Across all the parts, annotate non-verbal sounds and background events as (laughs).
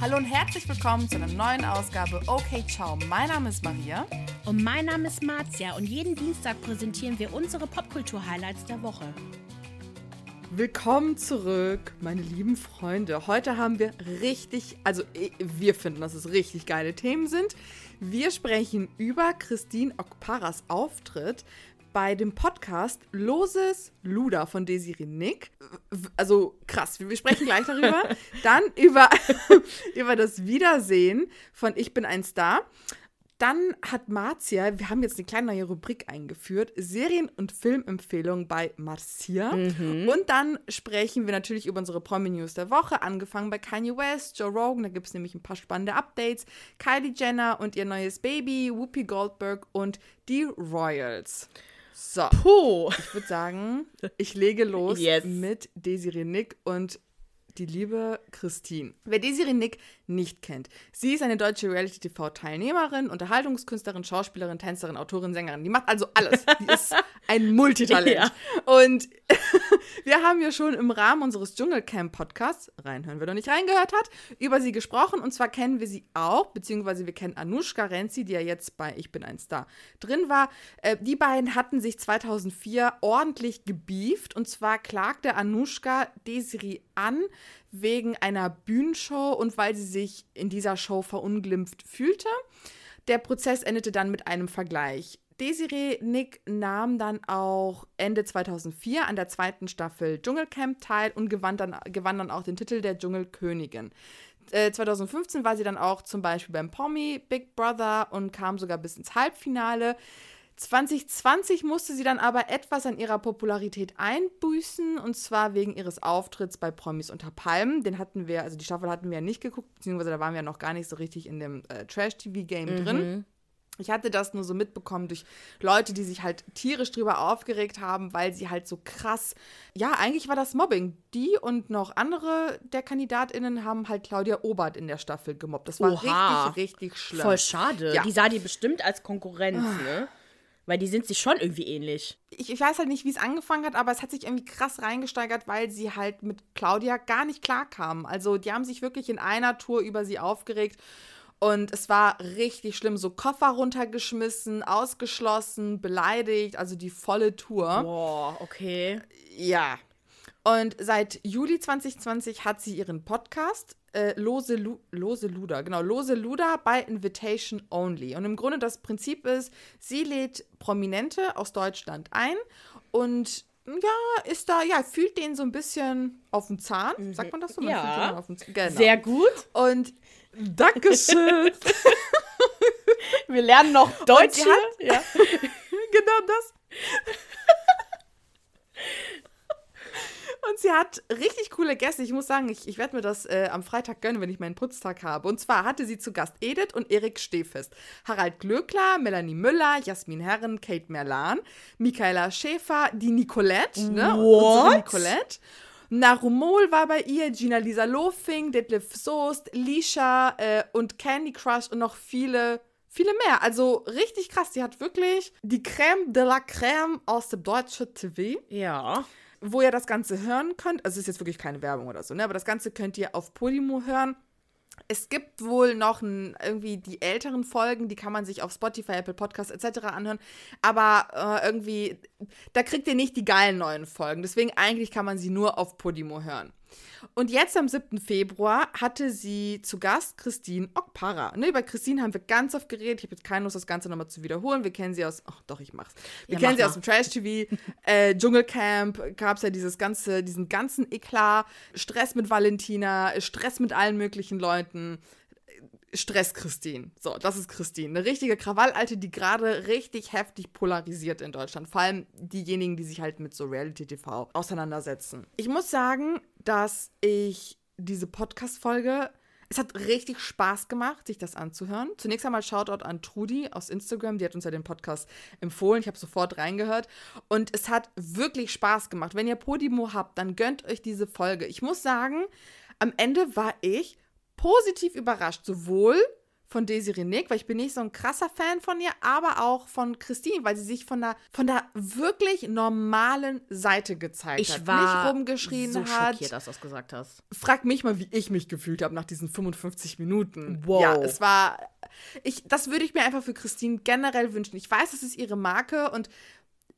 Hallo und herzlich willkommen zu einer neuen Ausgabe Okay Ciao. Mein Name ist Maria. Und mein Name ist Marzia und jeden Dienstag präsentieren wir unsere Popkultur-Highlights der Woche. Willkommen zurück, meine lieben Freunde. Heute haben wir richtig, also wir finden, dass es richtig geile Themen sind. Wir sprechen über Christine Okparas Auftritt bei dem Podcast Loses Luda von Desiree Nick. Also krass, wir sprechen gleich darüber. (laughs) Dann über, (laughs) über das Wiedersehen von Ich bin ein Star. Dann hat Marzia, wir haben jetzt eine kleine neue Rubrik eingeführt, Serien- und Filmempfehlungen bei Marcia. Mhm. Und dann sprechen wir natürlich über unsere Promi-News der Woche, angefangen bei Kanye West, Joe Rogan, da gibt es nämlich ein paar spannende Updates, Kylie Jenner und ihr neues Baby, Whoopi Goldberg und die Royals. So. Puh. Ich würde sagen, ich lege los yes. mit Desiree Nick und die liebe Christine. Wer Desiree Nick nicht kennt, sie ist eine deutsche Reality-TV-Teilnehmerin, Unterhaltungskünstlerin, Schauspielerin, Tänzerin, Autorin, Sängerin. Die macht also alles. Die (laughs) ist ein Multitalent. Ja. Und (laughs) wir haben ja schon im Rahmen unseres Dschungelcamp-Podcasts, reinhören, wer noch nicht reingehört hat, über sie gesprochen. Und zwar kennen wir sie auch, beziehungsweise wir kennen Anushka Renzi, die ja jetzt bei Ich bin ein Star drin war. Äh, die beiden hatten sich 2004 ordentlich gebieft. Und zwar klagte Anushka Desiree an wegen einer Bühnenshow und weil sie sich in dieser Show verunglimpft fühlte. Der Prozess endete dann mit einem Vergleich. Desiree Nick nahm dann auch Ende 2004 an der zweiten Staffel Dschungelcamp teil und gewann dann, gewann dann auch den Titel der Dschungelkönigin. Äh, 2015 war sie dann auch zum Beispiel beim Pommy Big Brother und kam sogar bis ins Halbfinale. 2020 musste sie dann aber etwas an ihrer Popularität einbüßen und zwar wegen ihres Auftritts bei Promis unter Palmen. Den hatten wir, also die Staffel hatten wir ja nicht geguckt, beziehungsweise da waren wir ja noch gar nicht so richtig in dem äh, Trash-TV-Game mhm. drin. Ich hatte das nur so mitbekommen durch Leute, die sich halt tierisch drüber aufgeregt haben, weil sie halt so krass. Ja, eigentlich war das Mobbing. Die und noch andere der KandidatInnen haben halt Claudia Obert in der Staffel gemobbt. Das war Oha. richtig, richtig schlimm. Voll schade. Ja. Die sah die bestimmt als Konkurrenz, ne? Weil die sind sich schon irgendwie ähnlich. Ich, ich weiß halt nicht, wie es angefangen hat, aber es hat sich irgendwie krass reingesteigert, weil sie halt mit Claudia gar nicht klarkamen. Also die haben sich wirklich in einer Tour über sie aufgeregt. Und es war richtig schlimm. So Koffer runtergeschmissen, ausgeschlossen, beleidigt, also die volle Tour. Boah, okay. Ja. Und seit Juli 2020 hat sie ihren Podcast äh, Lose, Lu Lose Luda, genau, Lose Luda bei Invitation Only. Und im Grunde das Prinzip ist, sie lädt Prominente aus Deutschland ein und ja, ist da, ja, fühlt den so ein bisschen auf den Zahn. Mhm. Sagt man das so? Man ja. Genau. Sehr gut. Und Dankeschön. (laughs) Wir lernen noch Deutsch. Ja. (laughs) genau das. Und sie hat richtig coole Gäste. Ich muss sagen, ich, ich werde mir das äh, am Freitag gönnen, wenn ich meinen Putztag habe. Und zwar hatte sie zu Gast Edith und Erik Stehfest, Harald Glöckler, Melanie Müller, Jasmin Herren, Kate Merlan, Michaela Schäfer, die Nicolette, ne? What? Nicolette. Narumol war bei ihr, Gina Lisa Lofing, Detlef Soest, Lisha äh, und Candy Crush und noch viele viele mehr. Also richtig krass. Die hat wirklich die Crème de la Crème aus dem deutschen TV. Ja wo ihr das Ganze hören könnt. Also es ist jetzt wirklich keine Werbung oder so, ne? Aber das Ganze könnt ihr auf Podimo hören. Es gibt wohl noch ein, irgendwie die älteren Folgen, die kann man sich auf Spotify, Apple Podcasts etc. anhören. Aber äh, irgendwie, da kriegt ihr nicht die geilen neuen Folgen. Deswegen eigentlich kann man sie nur auf Podimo hören. Und jetzt am 7. Februar hatte sie zu Gast Christine Okpara. Ne, über Christine haben wir ganz oft geredet. Ich habe jetzt keine Lust, das Ganze nochmal zu wiederholen. Wir kennen sie aus, ach doch, ich mach's. Wir ja, kennen mach sie mal. aus dem Trash-TV, (laughs) äh, Dschungelcamp, gab es ja dieses ganze, diesen ganzen Eklat, Stress mit Valentina, Stress mit allen möglichen Leuten. Stress Christine. So, das ist Christine. Eine richtige Krawall-Alte, die gerade richtig heftig polarisiert in Deutschland. Vor allem diejenigen, die sich halt mit so Reality-TV auseinandersetzen. Ich muss sagen, dass ich diese Podcast-Folge es hat richtig Spaß gemacht, sich das anzuhören. Zunächst einmal Shoutout an Trudi aus Instagram, die hat uns ja den Podcast empfohlen. Ich habe sofort reingehört und es hat wirklich Spaß gemacht. Wenn ihr Podimo habt, dann gönnt euch diese Folge. Ich muss sagen, am Ende war ich positiv überrascht, sowohl von Desiree Nick, weil ich bin nicht so ein krasser Fan von ihr, aber auch von Christine, weil sie sich von der, von der wirklich normalen Seite gezeigt Ich hat. war nicht rumgeschrien so hat. schockiert, dass du das gesagt hast. Frag mich mal, wie ich mich gefühlt habe nach diesen 55 Minuten. Wow. Ja, es war. Ich, das würde ich mir einfach für Christine generell wünschen. Ich weiß, es ist ihre Marke und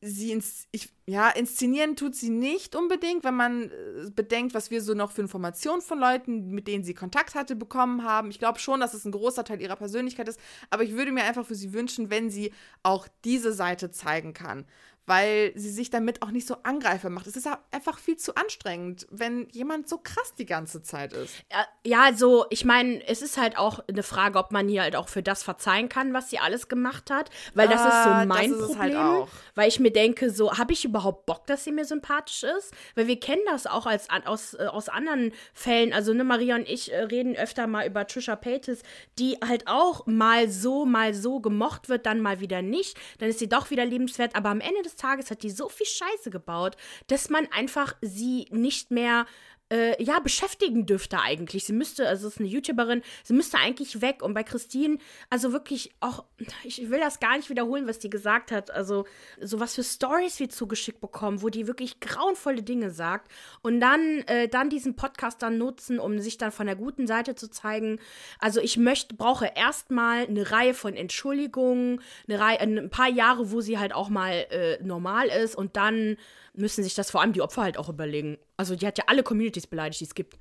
sie ins, ich, ja, inszenieren tut sie nicht unbedingt, wenn man äh, bedenkt, was wir so noch für Informationen von Leuten, mit denen sie Kontakt hatte, bekommen haben. Ich glaube schon, dass es ein großer Teil ihrer Persönlichkeit ist, aber ich würde mir einfach für sie wünschen, wenn sie auch diese Seite zeigen kann. Weil sie sich damit auch nicht so angreifbar macht. Es ist einfach viel zu anstrengend, wenn jemand so krass die ganze Zeit ist. Ja, Ja, so, ich meine, es ist halt auch eine Frage, ob man hier halt auch für das verzeihen kann, was sie alles gemacht hat. Weil das ist so Ah, mein ist es Problem. halt. Weil ich mir denke, so, habe ich überhaupt Bock, dass sie mir sympathisch ist? Weil wir kennen das auch als, aus, äh, aus anderen Fällen. Also, ne, Maria und ich äh, reden öfter mal über Trisha Paytas, die halt auch mal so, mal so gemocht wird, dann mal wieder nicht. Dann ist sie doch wieder liebenswert. Aber am Ende des Tages hat die so viel Scheiße gebaut, dass man einfach sie nicht mehr äh, ja, beschäftigen dürfte eigentlich. Sie müsste, also es ist eine YouTuberin, sie müsste eigentlich weg. Und bei Christine, also wirklich auch, ich will das gar nicht wiederholen, was die gesagt hat. Also, so was für Stories wir zugeschickt bekommen, wo die wirklich grauenvolle Dinge sagt. Und dann, äh, dann diesen Podcast dann nutzen, um sich dann von der guten Seite zu zeigen. Also, ich möchte, brauche erstmal eine Reihe von Entschuldigungen, eine Reihe, ein paar Jahre, wo sie halt auch mal äh, normal ist und dann müssen sich das vor allem die Opfer halt auch überlegen. Also die hat ja alle Communities beleidigt, die es gibt.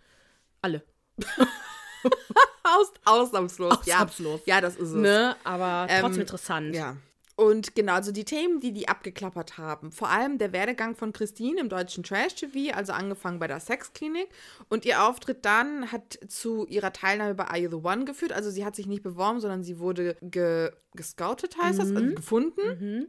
Alle. (laughs) Aus, ausnahmslos. Ausnahmslos. Ja, ja, das ist es. Ne? Aber trotzdem Ähm, interessant. Ja. Und genau, also die Themen, die die abgeklappert haben, vor allem der Werdegang von Christine im deutschen Trash-TV, also angefangen bei der Sexklinik. Und ihr Auftritt dann hat zu ihrer Teilnahme bei Are You The One geführt. Also sie hat sich nicht beworben, sondern sie wurde ge gescoutet, heißt das, also gefunden.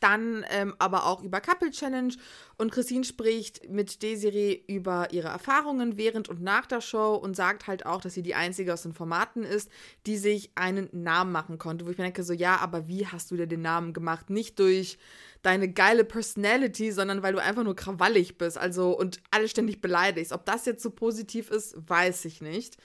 Dann ähm, aber auch über Couple Challenge. Und Christine spricht mit Desiree über ihre Erfahrungen während und nach der Show und sagt halt auch, dass sie die einzige aus den Formaten ist, die sich einen Namen machen konnte. Wo ich mir denke, so ja, aber wie hast du dir den Namen gemacht? Nicht durch deine geile Personality, sondern weil du einfach nur krawallig bist. Also und alle ständig beleidigst. Ob das jetzt so positiv ist, weiß ich nicht.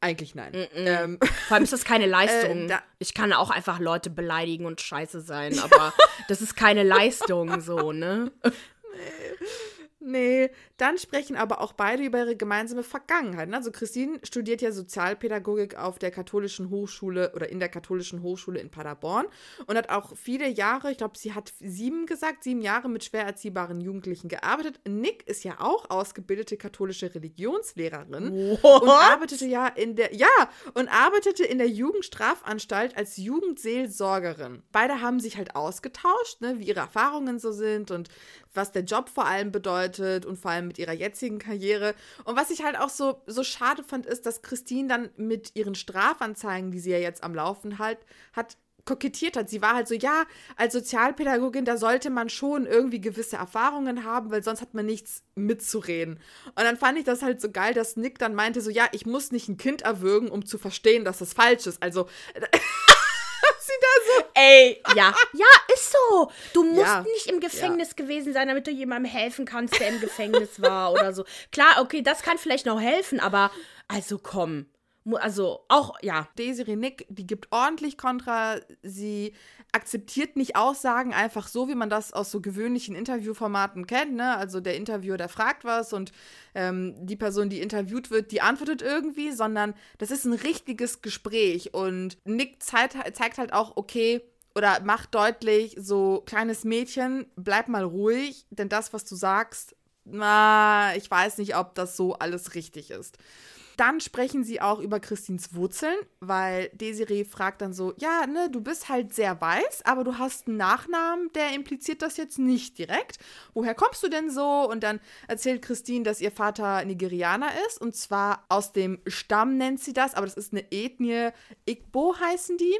Eigentlich nein. Ähm, Vor allem ist das keine (laughs) Leistung. Äh, da- ich kann auch einfach Leute beleidigen und scheiße sein, aber (laughs) das ist keine Leistung so, ne? Nee, dann sprechen aber auch beide über ihre gemeinsame Vergangenheit. ne? Also Christine studiert ja Sozialpädagogik auf der katholischen Hochschule oder in der katholischen Hochschule in Paderborn und hat auch viele Jahre, ich glaube, sie hat sieben gesagt, sieben Jahre mit schwer erziehbaren Jugendlichen gearbeitet. Nick ist ja auch ausgebildete katholische Religionslehrerin und arbeitete ja in der ja und arbeitete in der Jugendstrafanstalt als Jugendseelsorgerin. Beide haben sich halt ausgetauscht, ne, wie ihre Erfahrungen so sind und was der Job vor allem bedeutet und vor allem mit ihrer jetzigen Karriere. Und was ich halt auch so, so schade fand, ist, dass Christine dann mit ihren Strafanzeigen, die sie ja jetzt am Laufen halt hat, kokettiert hat. Sie war halt so, ja, als Sozialpädagogin, da sollte man schon irgendwie gewisse Erfahrungen haben, weil sonst hat man nichts mitzureden. Und dann fand ich das halt so geil, dass Nick dann meinte so, ja, ich muss nicht ein Kind erwürgen, um zu verstehen, dass das falsch ist. Also, (laughs) (laughs) sie da so Ey, ja, (laughs) ja, ist so. Du musst Ja. nicht im Gefängnis gewesen sein, damit du jemandem helfen kannst, der im Gefängnis war oder so. Klar, okay, das kann vielleicht noch helfen, aber also komm. Also auch, ja. Desiree Nick, die gibt ordentlich Kontra. Sie akzeptiert nicht Aussagen einfach so, wie man das aus so gewöhnlichen Interviewformaten kennt. Ne? Also der Interviewer, der fragt was und ähm, die Person, die interviewt wird, die antwortet irgendwie, sondern das ist ein richtiges Gespräch. Und Nick zeigt, zeigt halt auch, okay, oder macht deutlich, so kleines Mädchen, bleib mal ruhig, denn das, was du sagst, na, ich weiß nicht, ob das so alles richtig ist. Dann sprechen sie auch über Christins Wurzeln, weil Desiree fragt dann so, ja, ne, du bist halt sehr weiß, aber du hast einen Nachnamen, der impliziert das jetzt nicht direkt. Woher kommst du denn so? Und dann erzählt Christine, dass ihr Vater Nigerianer ist und zwar aus dem Stamm nennt sie das, aber das ist eine Ethnie, Igbo heißen die.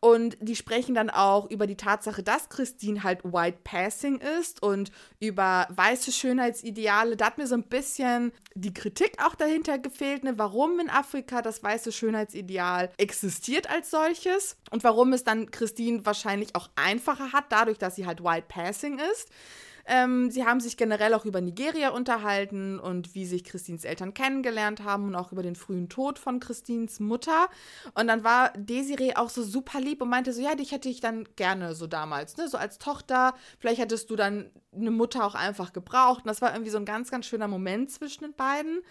Und die sprechen dann auch über die Tatsache, dass Christine halt White Passing ist und über weiße Schönheitsideale. Da hat mir so ein bisschen die Kritik auch dahinter gefehlt, ne, warum in Afrika das weiße Schönheitsideal existiert als solches und warum es dann Christine wahrscheinlich auch einfacher hat, dadurch, dass sie halt White Passing ist. Ähm, sie haben sich generell auch über Nigeria unterhalten und wie sich Christines Eltern kennengelernt haben und auch über den frühen Tod von Christines Mutter. Und dann war Desiree auch so super lieb und meinte so, ja, dich hätte ich dann gerne so damals, ne? So als Tochter. Vielleicht hättest du dann eine Mutter auch einfach gebraucht. Und das war irgendwie so ein ganz, ganz schöner Moment zwischen den beiden,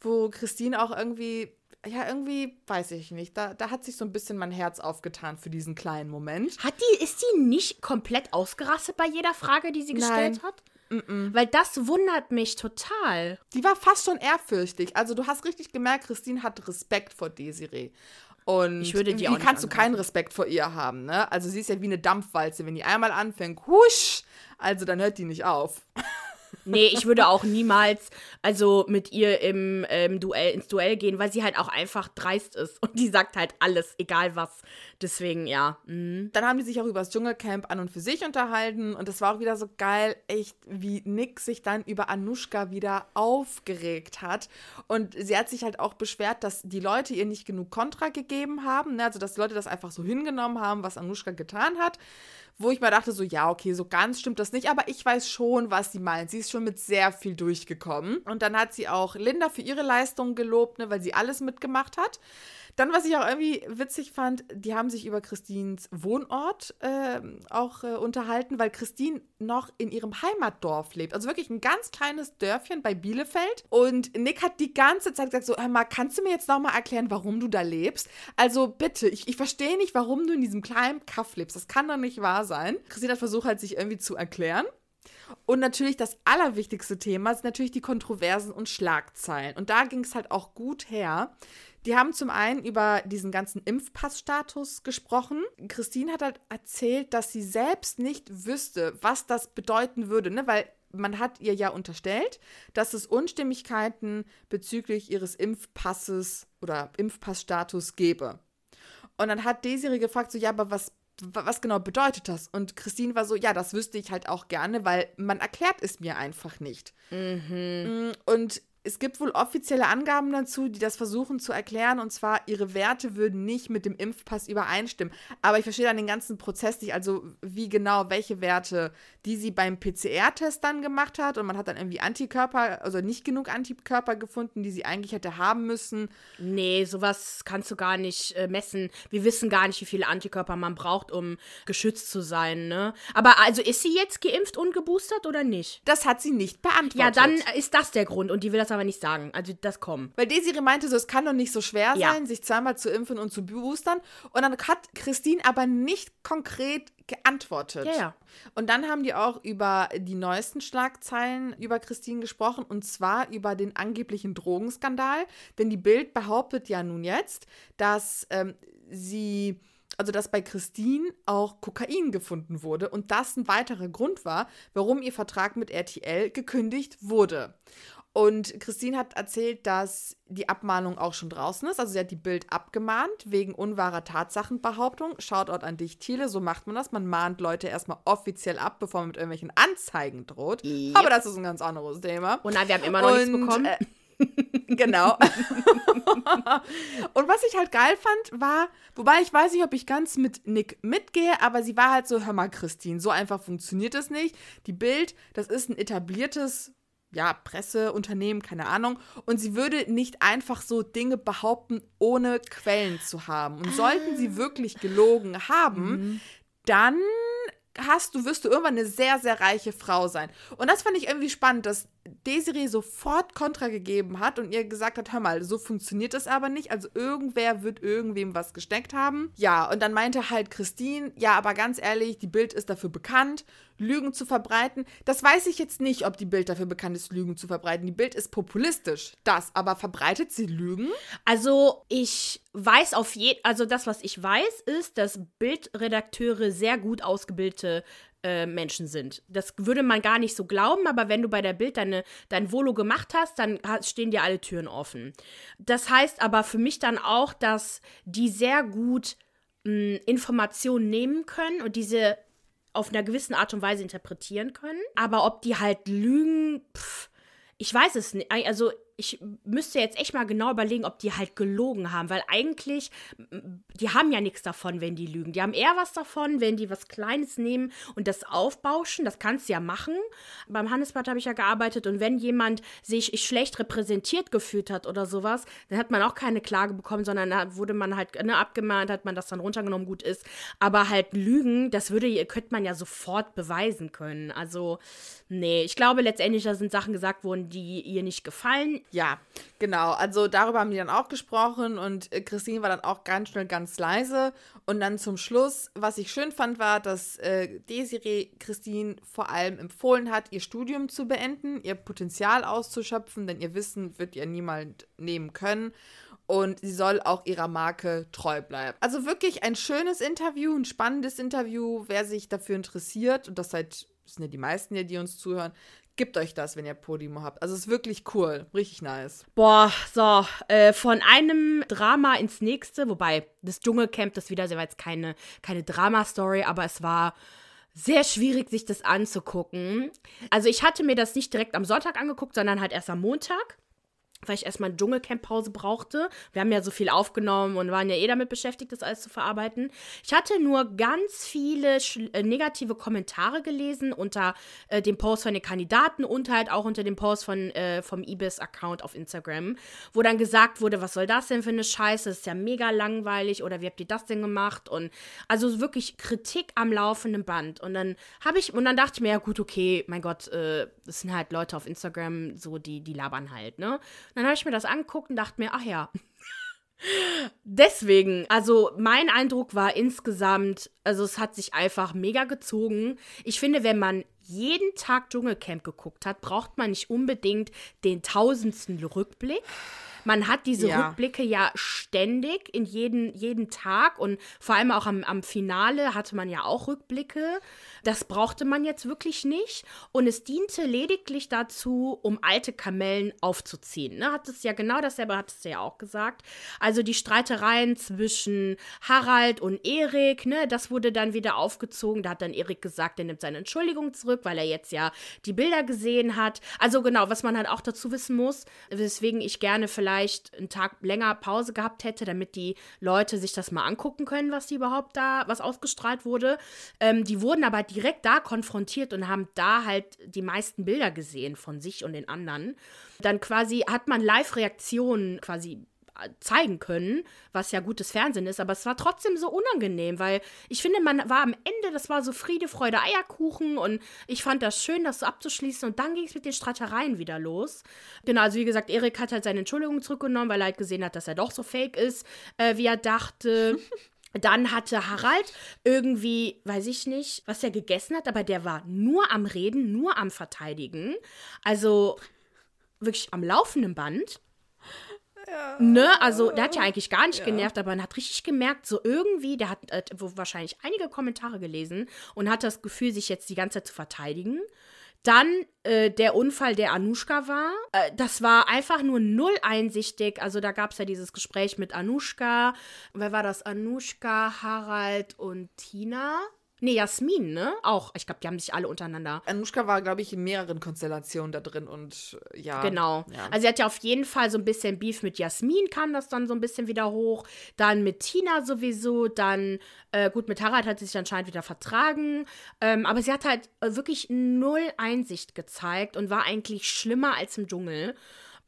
wo Christine auch irgendwie ja, irgendwie weiß ich nicht. Da, da hat sich so ein bisschen mein Herz aufgetan für diesen kleinen Moment. Hat die, ist die nicht komplett ausgerastet bei jeder Frage, die sie gestellt Nein. hat? Weil das wundert mich total. Die war fast schon ehrfürchtig. Also du hast richtig gemerkt, Christine hat Respekt vor Desiree. Und Ich würde die wie auch kannst du keinen Respekt vor ihr haben, ne? Also sie ist ja wie eine Dampfwalze. Wenn die einmal anfängt, husch, also dann hört die nicht auf. (laughs) Nee, ich würde auch niemals, also mit ihr im ähm, Duell, ins Duell gehen, weil sie halt auch einfach dreist ist. Und die sagt halt alles, egal was. Deswegen, ja. mhm. Dann haben die sich auch über das Dschungelcamp an und für sich unterhalten und es war auch wieder so geil, echt, wie Nick sich dann über Anushka wieder aufgeregt hat. Und sie hat sich halt auch beschwert, dass die Leute ihr nicht genug Kontra gegeben haben, ne? also dass die Leute das einfach so hingenommen haben, was Anushka getan hat. Wo ich mir dachte, so, ja, okay, so ganz stimmt das nicht, aber ich weiß schon, was sie meint. Sie ist schon mit sehr viel durchgekommen. Und dann hat sie auch Linda für ihre Leistung gelobt, ne, weil sie alles mitgemacht hat. Dann, was ich auch irgendwie witzig fand, die haben sich über Christines Wohnort ähm, auch äh, unterhalten, weil Christine noch in ihrem Heimatdorf lebt. Also wirklich ein ganz kleines Dörfchen bei Bielefeld. Und Nick hat die ganze Zeit gesagt: So, hör mal, kannst du mir jetzt nochmal erklären, warum du da lebst? Also bitte, ich, ich verstehe nicht, warum du in diesem kleinen Kaff lebst. Das kann doch nicht wahr sein. Christine hat versucht halt, sich irgendwie zu erklären. Und natürlich das allerwichtigste Thema sind natürlich die Kontroversen und Schlagzeilen. Und da ging es halt auch gut her. Die haben zum einen über diesen ganzen Impfpassstatus gesprochen. Christine hat halt erzählt, dass sie selbst nicht wüsste, was das bedeuten würde, ne? weil man hat ihr ja unterstellt, dass es Unstimmigkeiten bezüglich ihres Impfpasses oder Impfpassstatus gäbe. Und dann hat Desiree gefragt, so, ja, aber was, wa- was genau bedeutet das? Und Christine war so, ja, das wüsste ich halt auch gerne, weil man erklärt es mir einfach nicht. Mm, Und es gibt wohl offizielle Angaben dazu, die das versuchen zu erklären. Und zwar, ihre Werte würden nicht mit dem Impfpass übereinstimmen. Aber ich verstehe dann den ganzen Prozess nicht. Also, wie genau, welche Werte, die sie beim PCR-Test dann gemacht hat. Und man hat dann irgendwie Antikörper, also nicht genug Antikörper gefunden, die sie eigentlich hätte haben müssen. Nee, sowas kannst du gar nicht äh, messen. Wir wissen gar nicht, wie viele Antikörper man braucht, um geschützt zu sein, ne? Aber also ist sie jetzt geimpft und geboostert oder nicht? Das hat sie nicht beantwortet. Ja, dann ist das der Grund und die will das aber nicht sagen. Also das kommt. Weil Desiree meinte so, es kann doch nicht so schwer Ja. sein, sich zweimal zu impfen und zu boostern. Und dann hat Christine aber nicht konkret geantwortet. Ja, ja. Und dann haben die auch über die neuesten Schlagzeilen über Christine gesprochen und zwar über den angeblichen Drogenskandal. Denn die Bild behauptet ja nun jetzt, dass ähm, sie, also dass bei Christine auch Kokain gefunden wurde und das ein weiterer Grund war, warum ihr Vertrag mit RTL gekündigt wurde. Und Christine hat erzählt, dass die Abmahnung auch schon draußen ist. Also sie hat die Bild abgemahnt wegen unwahrer Tatsachenbehauptung. Shoutout an dich, Thiele. So macht man das. Man mahnt Leute erstmal offiziell ab, bevor man mit irgendwelchen Anzeigen droht. Yep. Aber das ist ein ganz anderes Thema. Oh nein, wir haben immer noch nichts Und, bekommen. äh, genau. und was ich halt geil fand, war, wobei ich weiß nicht, ob ich ganz mit Nick mitgehe, aber sie war halt so, hör mal, Christine, so einfach funktioniert das nicht. Die Bild, das ist ein etabliertes, ja, Presseunternehmen, keine Ahnung. Und sie würde nicht einfach so Dinge behaupten, ohne Quellen zu haben. Und sollten sie wirklich gelogen haben, dann hast du, wirst du irgendwann eine sehr, sehr reiche Frau sein. Und das fand ich irgendwie spannend, dass Desiree sofort Kontra gegeben hat und ihr gesagt hat, hör mal, so funktioniert das aber nicht. Also irgendwer wird irgendwem was gesteckt haben. Ja, und dann meinte halt Christine, ja, aber ganz ehrlich, die Bild ist dafür bekannt, Lügen zu verbreiten. Das weiß ich jetzt nicht, ob die Bild dafür bekannt ist, Lügen zu verbreiten. Die Bild ist populistisch, das, aber verbreitet sie Lügen? Also ich weiß auf jeden, also das, was ich weiß, ist, dass Bildredakteure sehr gut ausgebildete äh, Menschen sind. Das würde man gar nicht so glauben, aber wenn du bei der Bild deine, dein Volo gemacht hast, dann stehen dir alle Türen offen. Das heißt aber für mich dann auch, dass die sehr gut mh, Informationen nehmen können und diese auf einer gewissen Art und Weise interpretieren können. Aber ob die halt lügen, pff, ich weiß es nicht. Also ich müsste jetzt echt mal genau überlegen, ob die halt gelogen haben, weil eigentlich, die haben ja nichts davon, wenn die lügen. Die haben eher was davon, wenn die was Kleines nehmen und das aufbauschen. Das kannst du ja machen. Beim Hannesbad habe ich ja gearbeitet und wenn jemand sich schlecht repräsentiert gefühlt hat oder sowas, dann hat man auch keine Klage bekommen, sondern da wurde man halt ne, abgemahnt, hat man das dann runtergenommen, gut ist. Aber halt Lügen, das würde, könnte man ja sofort beweisen können. Also, nee, ich glaube letztendlich, da sind Sachen gesagt worden, die ihr nicht gefallen. Ja, genau. Also darüber haben die dann auch gesprochen und äh, Christine war dann auch ganz schnell ganz leise. Und dann zum Schluss, was ich schön fand, war, dass äh, Desiree Christine vor allem empfohlen hat, ihr Studium zu beenden, ihr Potenzial auszuschöpfen, denn ihr Wissen wird ihr niemand nehmen können und sie soll auch ihrer Marke treu bleiben. Also wirklich ein schönes Interview, ein spannendes Interview. Wer sich dafür interessiert, und das seid, das sind ja die meisten die uns zuhören, Gebt euch das, wenn ihr Podimo habt. Also es ist wirklich cool. Richtig nice. Boah, so, äh, von einem Drama ins nächste, wobei das Dschungelcamp, das wieder, war jetzt keine, keine Drama-Story, aber es war sehr schwierig, sich das anzugucken. Also ich hatte mir das nicht direkt am Sonntag angeguckt, sondern halt erst am Montag weil ich erstmal eine Dschungelcamp-Pause brauchte. Wir haben ja so viel aufgenommen und waren ja eh damit beschäftigt, das alles zu verarbeiten. Ich hatte nur ganz viele äh, negative Kommentare gelesen unter äh, dem Post von den Kandidaten und halt auch unter dem Post von, äh, vom Ibis-Account auf Instagram, wo dann gesagt wurde, was soll das denn für eine Scheiße, das ist ja mega langweilig oder wie habt ihr das denn gemacht? Und also wirklich Kritik am laufenden Band. Und dann habe ich, und dann dachte ich mir, ja gut, okay, mein Gott, äh, das sind halt Leute auf Instagram, so die, die labern halt, ne? Dann habe ich mir das angeguckt und dachte mir, ach ja. Deswegen, also mein Eindruck war insgesamt, also es hat sich einfach mega gezogen. Ich finde, wenn man jeden Tag Dschungelcamp geguckt hat, braucht man nicht unbedingt den tausendsten Rückblick. Man hat diese ja. Rückblicke ja ständig in jeden, jeden Tag und vor allem auch am, am Finale hatte man ja auch Rückblicke. Das brauchte man jetzt wirklich nicht. Und es diente lediglich dazu, um alte Kamellen aufzuziehen. Ne? Hat es ja genau dasselbe, hat es ja auch gesagt. Also die Streitereien zwischen Harald und Erik, ne, das wurde dann wieder aufgezogen. Da hat dann Erik gesagt, er nimmt seine Entschuldigung zurück, weil er jetzt ja die Bilder gesehen hat. Also genau, was man halt auch dazu wissen muss, weswegen ich gerne vielleicht einen Tag länger Pause gehabt hätte, damit die Leute sich das mal angucken können, was die überhaupt da, was ausgestrahlt wurde. Ähm, die wurden aber direkt da konfrontiert und haben da halt die meisten Bilder gesehen von sich und den anderen. Dann quasi hat man Live-Reaktionen quasi zeigen können, was ja gutes Fernsehen ist, aber es war trotzdem so unangenehm, weil ich finde, man war am Ende, das war so Friede, Freude, Eierkuchen und ich fand das schön, das so abzuschließen und dann ging es mit den Streitereien wieder los. Genau, also wie gesagt, Erik hat halt seine Entschuldigung zurückgenommen, weil er halt gesehen hat, dass er doch so fake ist, äh, wie er dachte. (laughs) Dann hatte Harald irgendwie, weiß ich nicht, was er gegessen hat, aber der war nur am Reden, nur am Verteidigen. Also wirklich am laufenden Band. Ja. Ne, also der hat ja eigentlich gar nicht ja. genervt, aber man hat richtig gemerkt, so irgendwie, der hat äh, wahrscheinlich einige Kommentare gelesen und hat das Gefühl, sich jetzt die ganze Zeit zu verteidigen. Dann äh, der Unfall, der Anushka war. Äh, das war einfach nur null einsichtig. Also da gab es ja dieses Gespräch mit Anushka. Wer war das? Anushka, Harald und Tina. Nee, Jasmin, ne? Auch. Ich glaube, die haben sich alle untereinander. Anushka war, glaube ich, in mehreren Konstellationen da drin und äh, ja. Genau. Ja. Also sie hat ja auf jeden Fall so ein bisschen Beef mit Jasmin, kam das dann so ein bisschen wieder hoch. Dann mit Tina sowieso. Dann, äh, gut, mit Harald hat sie sich anscheinend wieder vertragen. Ähm, aber sie hat halt wirklich null Einsicht gezeigt und war eigentlich schlimmer als im Dschungel.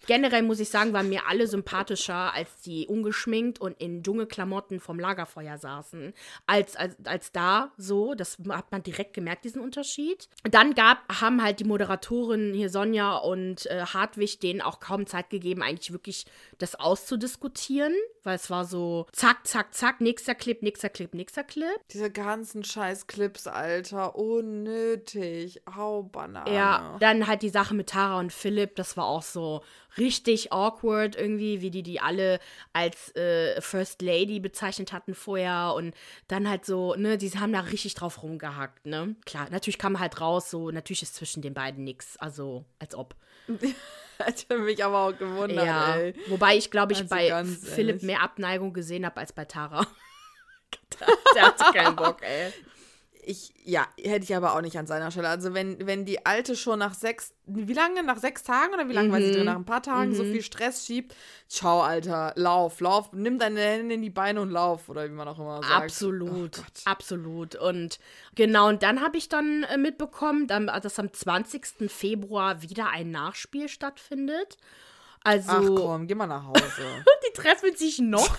Generell muss ich sagen, waren mir alle sympathischer, als die ungeschminkt und in Dschungelklamotten vom Lagerfeuer saßen, als, als, als da so. Das hat man direkt gemerkt, diesen Unterschied. Dann gab, haben halt die Moderatoren hier Sonja und äh, Hartwig denen auch kaum Zeit gegeben, eigentlich wirklich das auszudiskutieren, weil es war so zack, zack, zack, nächster Clip, nächster Clip, nächster Clip. Diese ganzen scheiß Clips, Alter, unnötig. Hau Banane. Ja, dann halt die Sache mit Tara und Philipp, das war auch so richtig awkward irgendwie, wie die die alle als äh, First Lady bezeichnet hatten vorher und dann halt so, ne, die haben da richtig drauf rumgehackt, ne? Klar, natürlich kam halt raus, so, natürlich ist zwischen den beiden nichts, also als ob. (laughs) Hätte mich aber auch gewundert, ja. ey. Wobei ich, glaube ich, also bei Philipp ehrlich. mehr Abneigung gesehen habe als bei Tara. (laughs) (laughs) der hatte keinen Bock, ey ich, ja, hätte ich aber auch nicht an seiner Stelle. Also wenn, wenn die Alte schon nach sechs, wie lange? Nach sechs Tagen oder wie lange mhm. war sie drin? Nach ein paar Tagen mhm. so viel Stress schiebt. Ciao, Alter, lauf, lauf, nimm deine Hände in die Beine und lauf, oder wie man auch immer sagt. Absolut, oh absolut. Und genau, und dann habe ich dann äh, mitbekommen, dass am 20. Februar wieder ein Nachspiel stattfindet. Also, Ach komm, geh mal nach Hause. (laughs) die treffen sich nochmal. (laughs)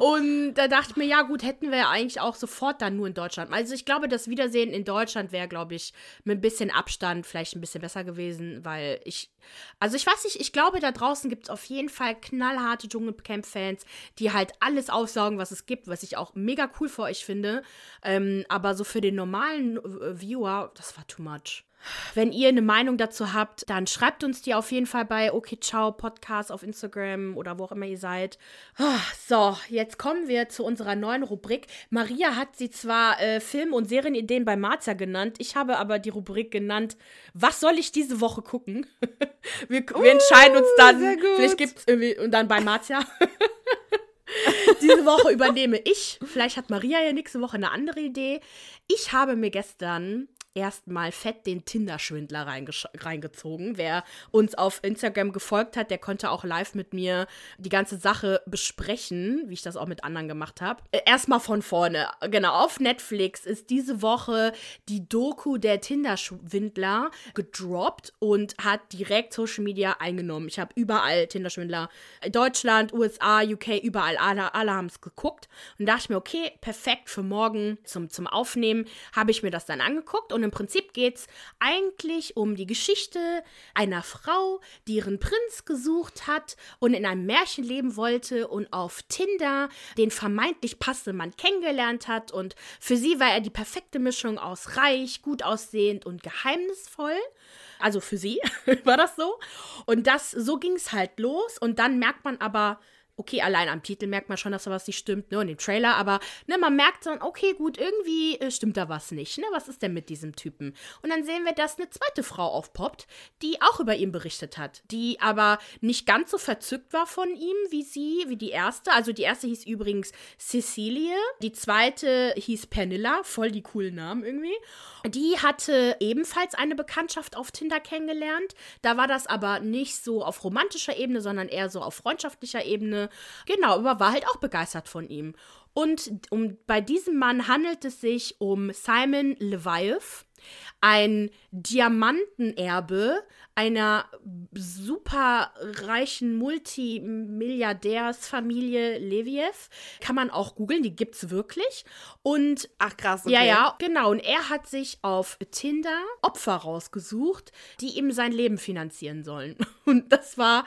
Und da dachte ich mir, ja gut, hätten wir ja eigentlich auch sofort dann nur in Deutschland. Also ich glaube, das Wiedersehen in Deutschland wäre, glaube ich, mit ein bisschen Abstand vielleicht ein bisschen besser gewesen, weil ich, also ich weiß nicht, ich glaube, da draußen gibt es auf jeden Fall knallharte Dschungelcamp-Fans, die halt alles aufsaugen, was es gibt, was ich auch mega cool für euch finde. Ähm, aber so für den normalen äh, Viewer, das war too much. Wenn ihr eine Meinung dazu habt, dann schreibt uns die auf jeden Fall bei Okay Ciao Podcast auf Instagram oder wo auch immer ihr seid. Ah, so, jetzt kommen wir zu unserer neuen Rubrik. Maria hat sie zwar äh, Film- und Serienideen bei Marzia genannt, ich habe aber die Rubrik genannt, was soll ich diese Woche gucken? (laughs) wir, wir uh, entscheiden uns dann, vielleicht gibt es irgendwie, und dann bei Marzia. (laughs) diese Woche übernehme ich. Vielleicht hat Maria ja nächste Woche eine andere Idee. Ich habe mir gestern erstmal fett den Tinder-Schwindler reingezogen. Wer uns auf Instagram gefolgt hat, der konnte auch live mit mir die ganze Sache besprechen, wie ich das auch mit anderen gemacht habe. Äh, erstmal von vorne. Genau, auf Netflix ist diese Woche die Doku der Tinder-Schwindler gedroppt und hat direkt Social Media eingenommen. Ich habe überall Tinder-Schwindler. Deutschland, USA, UK, überall. Alle, alle haben es geguckt. Und dachte ich mir, okay, perfekt für morgen zum, zum Aufnehmen. Habe ich mir das dann angeguckt und und im Prinzip geht es eigentlich um die Geschichte einer Frau, die ihren Prinz gesucht hat und in einem Märchen leben wollte und auf Tinder den vermeintlich passenden Mann kennengelernt hat. Und für sie war er die perfekte Mischung aus reich, gut aussehend und geheimnisvoll. Also für sie (laughs) war das so. Und das, so ging es halt los. Und dann merkt man aber, okay, allein am Titel merkt man schon, dass da was nicht stimmt, ne, und im Trailer, aber ne, man merkt dann, okay, gut, irgendwie äh, stimmt da was nicht, ne, was ist denn mit diesem Typen? Und dann sehen wir, dass eine zweite Frau aufpoppt, die auch über ihn berichtet hat, die aber nicht ganz so verzückt war von ihm wie sie, wie die erste. Also die erste hieß übrigens Cecilie, die zweite hieß Pernilla, voll die coolen Namen irgendwie. Die hatte ebenfalls eine Bekanntschaft auf Tinder kennengelernt. Da war das aber nicht so auf romantischer Ebene, sondern eher so auf freundschaftlicher Ebene. Genau, aber war halt auch begeistert von ihm. Und um, bei diesem Mann handelt es sich um Simon Leviath ein Diamantenerbe einer superreichen Multimilliardärsfamilie Leviev. Kann man auch googeln, die gibt's wirklich. Und ach krass, okay. ja, ja, genau. Und er hat sich auf Tinder Opfer rausgesucht, die ihm sein Leben finanzieren sollen. (laughs) Und das war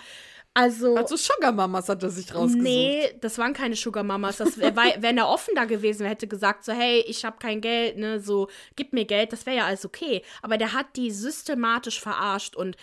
also, also Sugar Mamas hat er sich rausgesucht. Nee, das waren keine Sugar Mamas. Das wär, wenn er offen da gewesen wäre, hätte gesagt so, hey, ich habe kein Geld, ne, so, gib mir Geld, das wäre ja alles okay. Aber der hat die systematisch verarscht und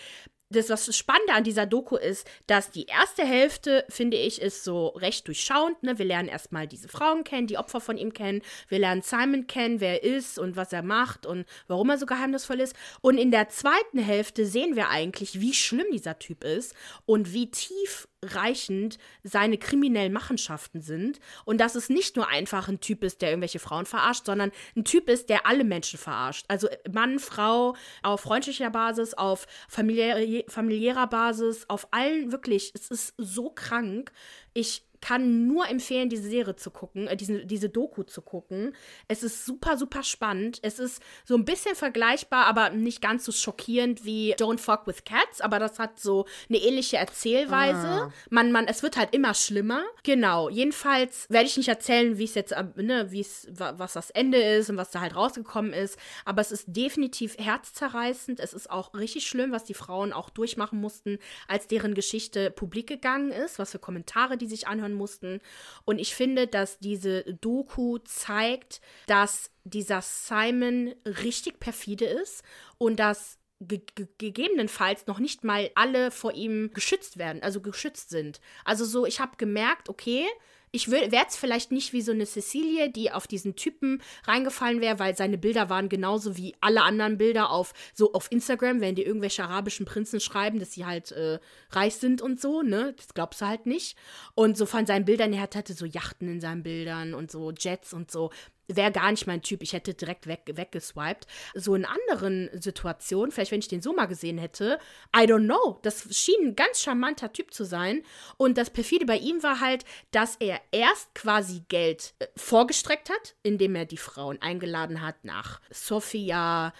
das, was Spannende an dieser Doku ist, dass die erste Hälfte, finde ich, ist so recht durchschauend. Ne? Wir lernen erstmal diese Frauen kennen, die Opfer von ihm kennen. Wir lernen Simon kennen, wer er ist und was er macht und warum er so geheimnisvoll ist. Und in der zweiten Hälfte sehen wir eigentlich, wie schlimm dieser Typ ist und wie tief reichend seine kriminellen Machenschaften sind und dass es nicht nur einfach ein Typ ist, der irgendwelche Frauen verarscht, sondern ein Typ ist, der alle Menschen verarscht. Also Mann, Frau, auf freundlicher Basis, auf familiär, familiärer Basis, auf allen wirklich. Es ist so krank. Ich kann nur empfehlen, diese Serie zu gucken, äh, diese, diese Doku zu gucken. Es ist super, super spannend. Es ist so ein bisschen vergleichbar, aber nicht ganz so schockierend wie Don't Fuck with Cats, aber das hat so eine ähnliche Erzählweise. Ah. Man, man, es wird halt immer schlimmer. Genau. Jedenfalls werde ich nicht erzählen, wie es jetzt, äh, ne, wie es, was das Ende ist und was da halt rausgekommen ist. Aber es ist definitiv herzzerreißend. Es ist auch richtig schlimm, was die Frauen auch durchmachen mussten, als deren Geschichte publik gegangen ist, was für Kommentare die sich anhören anhören mussten. Und ich finde, dass diese Doku zeigt, dass dieser Simon richtig perfide ist und dass ge gegebenenfalls noch nicht mal alle vor ihm geschützt werden, also geschützt sind. Also so, ich habe gemerkt, okay, ich werde es vielleicht nicht wie so eine Cecilie, die auf diesen Typen reingefallen wäre, weil seine Bilder waren genauso wie alle anderen Bilder auf so auf Instagram, wenn die irgendwelche arabischen Prinzen schreiben, dass sie halt äh, reich sind und so, ne? Das glaubst du halt nicht. Und so von seinen Bildern, er hatte so Yachten in seinen Bildern und so Jets und so wäre gar nicht mein Typ. Ich hätte direkt weg, weggeswiped. So in anderen Situationen, vielleicht wenn ich den so mal gesehen hätte, I don't know. Das schien ein ganz charmanter Typ zu sein. Und das perfide bei ihm war halt, dass er erst quasi Geld äh, vorgestreckt hat, indem er die Frauen eingeladen hat nach Sofia,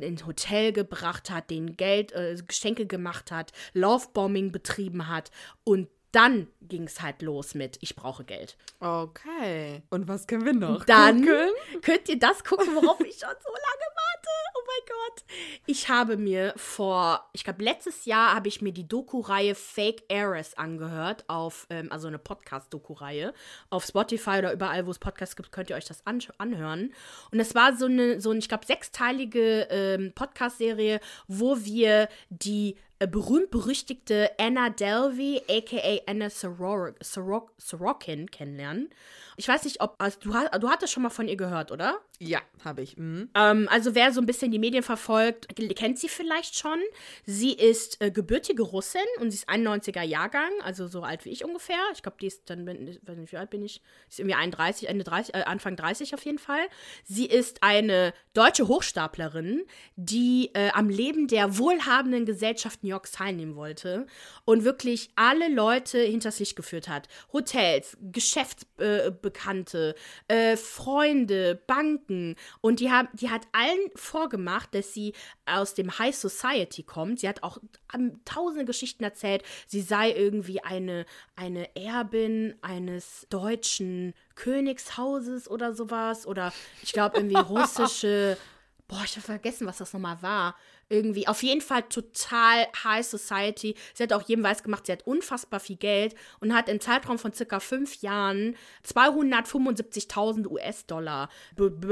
ins Hotel gebracht hat, den Geld, äh, Geschenke gemacht hat, Lovebombing betrieben hat und dann ging es halt los mit Ich brauche Geld. Okay. Und was können wir noch? Dann gucken? könnt ihr das gucken, worauf ich schon so lange warte. Oh mein Gott. Ich habe mir vor, ich glaube, letztes Jahr habe ich mir die Doku-Reihe Fake Heiress angehört, auf, ähm, also eine Podcast-Doku-Reihe. Auf Spotify oder überall, wo es Podcasts gibt, könnt ihr euch das an anhören. Und es war so eine, so ein, ich glaube, sechsteilige ähm, Podcast-Serie, wo wir die berühmt-berüchtigte Anna Delvey, aka Anna Soror Sorok Sorokin, kennenlernen. Ich weiß nicht, ob also du, du hattest schon mal von ihr gehört, oder? Ja, habe ich. Mhm. Ähm, also wer so ein bisschen die Medien verfolgt, kennt sie vielleicht schon. Sie ist äh, gebürtige Russin und sie ist 91er Jahrgang, also so alt wie ich ungefähr. Ich glaube, die ist dann, ich weiß nicht, wie alt bin ich? Sie ist irgendwie 31, Ende 30, äh, Anfang 30 auf jeden Fall. Sie ist eine deutsche Hochstaplerin, die äh, am Leben der wohlhabenden Gesellschaft New Yorks teilnehmen wollte und wirklich alle Leute hinters Licht geführt hat. Hotels, Geschäftsbekannte, äh, Freunde, Banken. Und die, haben, die hat allen vorgemacht, dass sie aus dem High Society kommt. Sie hat auch um, tausende Geschichten erzählt. Sie sei irgendwie eine, eine Erbin eines deutschen Königshauses oder sowas. Oder ich glaube irgendwie (laughs) russische. Boah, ich habe vergessen, was das nochmal war irgendwie auf jeden Fall total High Society. Sie hat auch jedem weiß gemacht, sie hat unfassbar viel Geld und hat im Zeitraum von circa fünf Jahren 275.000 US-Dollar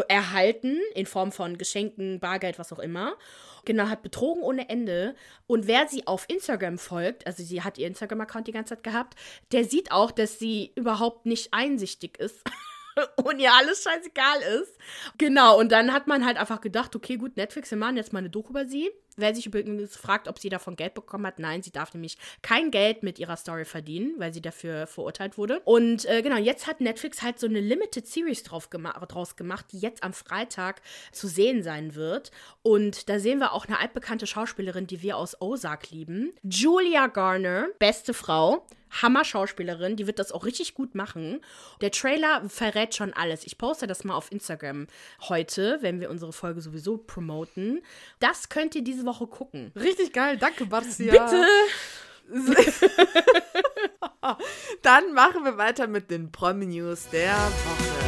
erhalten in Form von Geschenken, Bargeld, was auch immer. Genau, hat betrogen ohne Ende. Und wer sie auf Instagram folgt, also sie hat ihr Instagram-Account die ganze Zeit gehabt, der sieht auch, dass sie überhaupt nicht einsichtig ist. (laughs) (laughs) und ihr alles scheißegal ist. Genau, und dann hat man halt einfach gedacht, okay, gut, Netflix, wir machen jetzt mal eine Doku über sie. Wer sich übrigens fragt, ob sie davon Geld bekommen hat, nein, sie darf nämlich kein Geld mit ihrer Story verdienen, weil sie dafür verurteilt wurde. Und äh, genau, jetzt hat Netflix halt so eine Limited Series drauf gema draus gemacht, die jetzt am Freitag zu sehen sein wird. Und da sehen wir auch eine altbekannte Schauspielerin, die wir aus Ozark lieben. Julia Garner, beste Frau. Hammer-Schauspielerin, die wird das auch richtig gut machen. Der Trailer verrät schon alles. Ich poste das mal auf Instagram heute, wenn wir unsere Folge sowieso promoten. Das könnt ihr diese Woche gucken. Richtig geil, danke, Barzia. Bitte! (laughs) Dann machen wir weiter mit den Promi-News der Woche.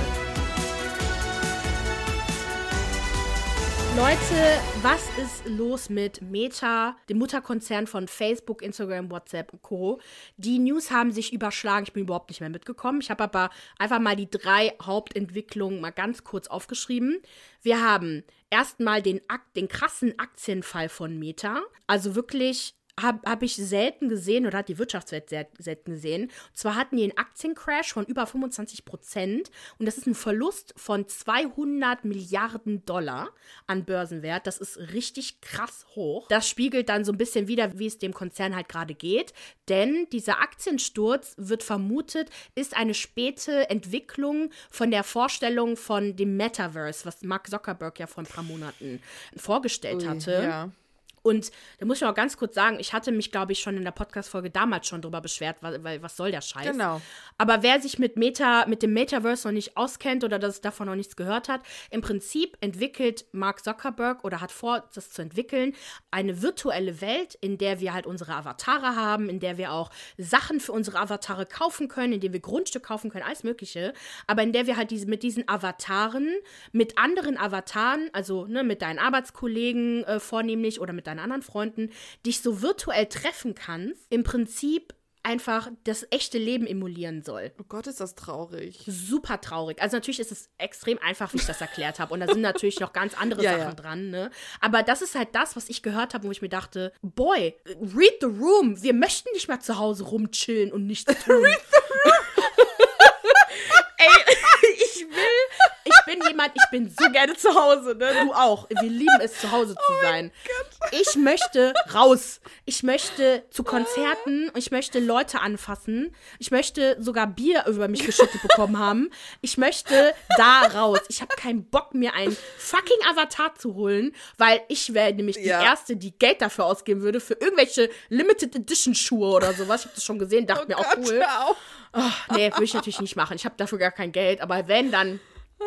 Leute, was ist los mit Meta, dem Mutterkonzern von Facebook, Instagram, WhatsApp und Co. Die News haben sich überschlagen. Ich bin überhaupt nicht mehr mitgekommen. Ich habe aber einfach mal die drei Hauptentwicklungen mal ganz kurz aufgeschrieben. Wir haben erstmal den, den krassen Aktienfall von Meta. Also wirklich habe hab ich selten gesehen oder hat die Wirtschaftswelt sehr, selten gesehen. Und zwar hatten die einen Aktiencrash von über 25 Prozent und das ist ein Verlust von 200 Milliarden Dollar an Börsenwert. Das ist richtig krass hoch. Das spiegelt dann so ein bisschen wieder, wie es dem Konzern halt gerade geht. Denn dieser Aktiensturz wird vermutet, ist eine späte Entwicklung von der Vorstellung von dem Metaverse, was Mark Zuckerberg ja vor ein paar Monaten vorgestellt hatte. Ja. Und da muss ich auch ganz kurz sagen, ich hatte mich, glaube ich, schon in der Podcast-Folge damals schon drüber beschwert, weil, weil, was soll der Scheiß? Genau. Aber wer sich mit Meta, mit dem Metaverse noch nicht auskennt oder das davon noch nichts gehört hat, im Prinzip entwickelt Mark Zuckerberg oder hat vor, das zu entwickeln, eine virtuelle Welt, in der wir halt unsere Avatare haben, in der wir auch Sachen für unsere Avatare kaufen können, in der wir Grundstück kaufen können, alles Mögliche, aber in der wir halt diese, mit diesen Avataren, mit anderen Avataren, also ne, mit deinen Arbeitskollegen äh, vornehmlich oder mit deinen deinen anderen Freunden dich so virtuell treffen kannst, im Prinzip einfach das echte Leben emulieren soll. Oh Gott, ist das traurig. Super traurig. Also natürlich ist es extrem einfach, wie ich das erklärt habe. Und da sind natürlich noch ganz andere (laughs) ja, Sachen ja. dran. Ne? Aber das ist halt das, was ich gehört habe, wo ich mir dachte, boy, read the room. Wir möchten nicht mehr zu Hause rumchillen und nichts (laughs) tun. read the room. (laughs) Ey, ich will jemand, ich bin so gerne zu Hause, ne? Du auch. Wir lieben es, zu Hause zu oh sein. Ich möchte raus. Ich möchte zu Konzerten. Ich möchte Leute anfassen. Ich möchte sogar Bier über mich geschüttet bekommen haben. Ich möchte da raus. Ich habe keinen Bock, mir einen fucking Avatar zu holen, weil ich wäre nämlich die ja. Erste, die Geld dafür ausgeben würde, für irgendwelche Limited Edition Schuhe oder sowas. Ich habe das schon gesehen, dachte oh mir auch cool. Oh, nee, würde ich natürlich nicht machen. Ich habe dafür gar kein Geld. Aber wenn, dann äh,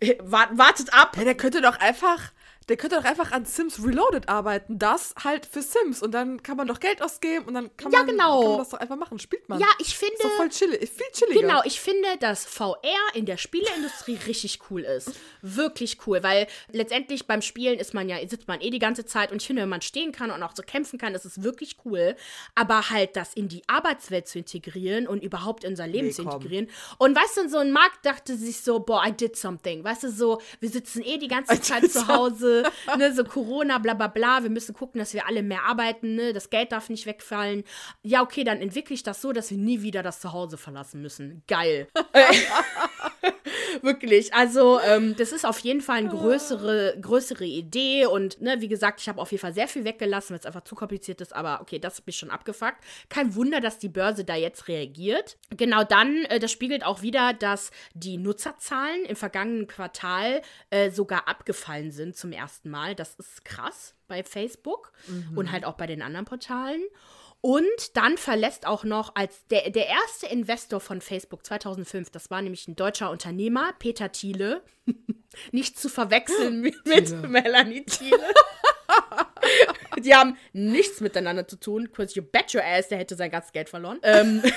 wartet ab. Ja, der könnte doch einfach der könnte doch einfach an Sims Reloaded arbeiten. Das halt für Sims. Und dann kann man doch Geld ausgeben und dann kann, ja, man, genau. kann man das doch einfach machen. Spielt man. Ja, ich finde. So voll chillig, viel chilliger. Genau, ich finde, dass VR in der Spieleindustrie richtig cool ist. Wirklich cool. Weil letztendlich beim Spielen ist man ja, sitzt man eh die ganze Zeit und ich finde, wenn man stehen kann und auch so kämpfen kann, ist es wirklich cool. Aber halt das in die Arbeitswelt zu integrieren und überhaupt in sein Leben nee, zu integrieren. Und weißt du, so ein Markt dachte sich so, boah, I did something. Weißt du, so, wir sitzen eh die ganze Zeit zu Hause, ne, so Corona, bla bla bla, wir müssen gucken, dass wir alle mehr arbeiten, ne? das Geld darf nicht wegfallen. Ja, okay, dann entwickle ich das so, dass wir nie wieder das Zuhause verlassen müssen. Geil. (laughs) (laughs) Wirklich. Also, ähm, das ist auf jeden Fall eine größere, größere Idee. Und ne, wie gesagt, ich habe auf jeden Fall sehr viel weggelassen, weil es einfach zu kompliziert ist. Aber okay, das hat mich schon abgefuckt. Kein Wunder, dass die Börse da jetzt reagiert. Genau dann, äh, das spiegelt auch wieder, dass die Nutzerzahlen im vergangenen Quartal äh, sogar abgefallen sind zum ersten Mal. Das ist krass bei Facebook mhm. und halt auch bei den anderen Portalen. Und dann verlässt auch noch als der, der erste Investor von Facebook 2005, das war nämlich ein deutscher Unternehmer, Peter Thiele. (laughs) Nicht zu verwechseln (gasps) mit, mit Melanie Thiele. (laughs) Die haben nichts miteinander zu tun. Kurz, you bet your ass, der hätte sein ganzes Geld verloren. Ähm. (laughs)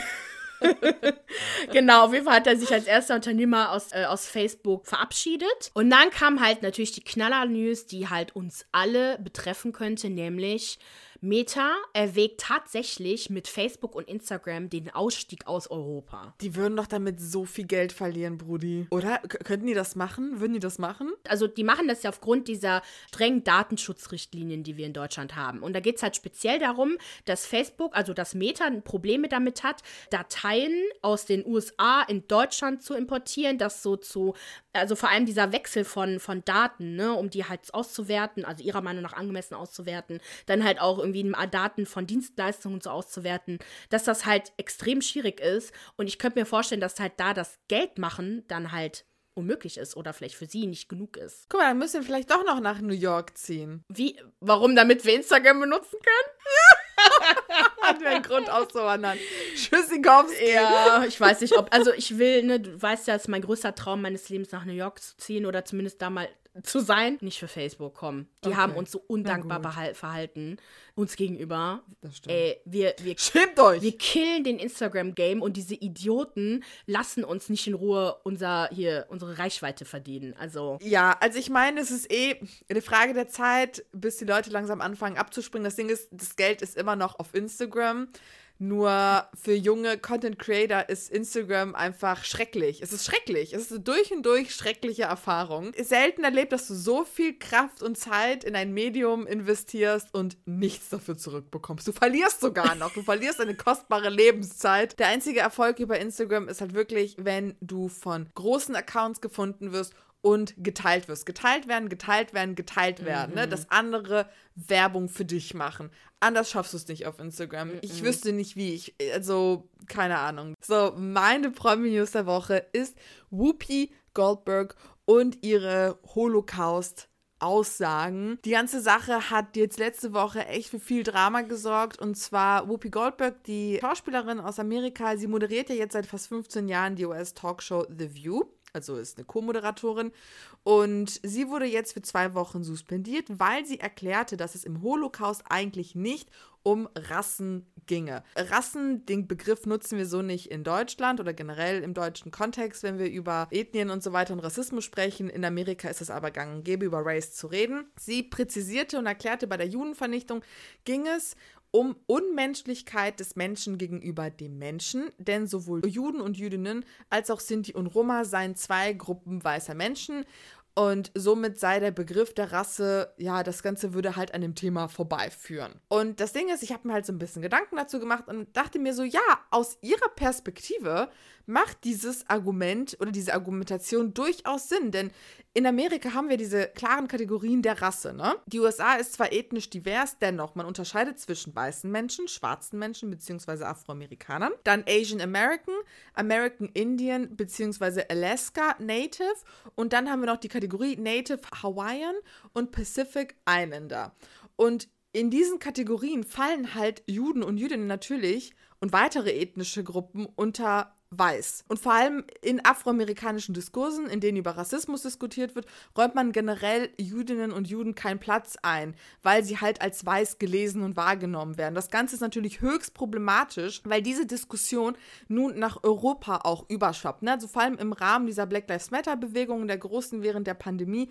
(laughs) genau, auf jeden Fall hat er sich als erster Unternehmer aus, äh, aus Facebook verabschiedet. Und dann kam halt natürlich die Knaller-News, die halt uns alle betreffen könnte, nämlich Meta erwägt tatsächlich mit Facebook und Instagram den Ausstieg aus Europa. Die würden doch damit so viel Geld verlieren, Brudi. Oder? K könnten die das machen? Würden die das machen? Also, die machen das ja aufgrund dieser strengen Datenschutzrichtlinien, die wir in Deutschland haben. Und da geht es halt speziell darum, dass Facebook, also dass Meta Probleme damit hat, Dateien aus den USA in Deutschland zu importieren, das so zu, also vor allem dieser Wechsel von, von Daten, ne, um die halt auszuwerten, also ihrer Meinung nach angemessen auszuwerten, dann halt auch irgendwie Daten von Dienstleistungen so auszuwerten, dass das halt extrem schwierig ist. Und ich könnte mir vorstellen, dass halt da das Geld machen dann halt unmöglich ist oder vielleicht für sie nicht genug ist. Guck mal, dann müssen wir vielleicht doch noch nach New York ziehen. Wie? Warum? Damit wir Instagram benutzen können? Ja. (laughs) (laughs) Hat wir einen Grund auszuwandern. Tschüssikowski. Ja, ich weiß nicht, ob. Also, ich will, ne, du weißt ja, es ist mein größter Traum meines Lebens, nach New York zu ziehen oder zumindest da mal zu sein, nicht für Facebook kommen. Die okay. haben uns so undankbar verhalten uns gegenüber. Das stimmt. Ey, wir, wir, Schämt euch! Wir killen den Instagram-Game und diese Idioten lassen uns nicht in Ruhe unser, hier, unsere Reichweite verdienen. Also. Ja, also ich meine, es ist eh eine Frage der Zeit, bis die Leute langsam anfangen abzuspringen. Das Ding ist, das Geld ist immer noch auf Instagram. Nur für junge Content Creator ist Instagram einfach schrecklich. Es ist schrecklich. Es ist eine durch und durch schreckliche Erfahrung. Selten erlebt, dass du so viel Kraft und Zeit in ein Medium investierst und nichts dafür zurückbekommst. Du verlierst sogar noch. Du verlierst eine kostbare Lebenszeit. Der einzige Erfolg über Instagram ist halt wirklich, wenn du von großen Accounts gefunden wirst und geteilt wirst. Geteilt werden, geteilt werden, geteilt werden. Ne? Mhm. Ne? Dass andere Werbung für dich machen. Anders schaffst du es nicht auf Instagram. Mhm. Ich wüsste nicht wie. Ich, also, keine Ahnung. So, meine Promi-News der Woche ist Whoopi Goldberg und ihre Holocaust- Aussagen. Die ganze Sache hat jetzt letzte Woche echt für viel Drama gesorgt. Und zwar Whoopi Goldberg, die Schauspielerin aus Amerika, sie moderiert ja jetzt seit fast 15 Jahren die US-Talkshow The View also ist eine Co-Moderatorin. Und sie wurde jetzt für zwei Wochen suspendiert, weil sie erklärte, dass es im Holocaust eigentlich nicht um Rassen ginge. Rassen, den Begriff nutzen wir so nicht in Deutschland oder generell im deutschen Kontext, wenn wir über Ethnien und so weiter und Rassismus sprechen. In Amerika ist es aber gang und gäbe, über Race zu reden. Sie präzisierte und erklärte, bei der Judenvernichtung ging es um Unmenschlichkeit des Menschen gegenüber dem Menschen, denn sowohl Juden und Jüdinnen als auch Sinti und Roma seien zwei Gruppen weißer Menschen Und somit sei der Begriff der Rasse, ja, das Ganze würde halt an dem Thema vorbeiführen. Und das Ding ist, ich habe mir halt so ein bisschen Gedanken dazu gemacht und dachte mir so, ja, aus ihrer Perspektive macht dieses Argument oder diese Argumentation durchaus Sinn, denn in Amerika haben wir diese klaren Kategorien der Rasse. Ne? Die USA ist zwar ethnisch divers, dennoch man unterscheidet zwischen weißen Menschen, schwarzen Menschen bzw. Afroamerikanern, dann Asian American, American Indian bzw. Alaska Native und dann haben wir noch die Kategorie Native Hawaiian und Pacific Islander. Und in diesen Kategorien fallen halt Juden und Jüdinnen natürlich und weitere ethnische Gruppen unter weiß. Und vor allem in afroamerikanischen Diskursen, in denen über Rassismus diskutiert wird, räumt man generell Jüdinnen und Juden keinen Platz ein, weil sie halt als weiß gelesen und wahrgenommen werden. Das Ganze ist natürlich höchst problematisch, weil diese Diskussion nun nach Europa auch überschwappt. Ne? Also vor allem im Rahmen dieser Black Lives Matter-Bewegung, der großen während der Pandemie,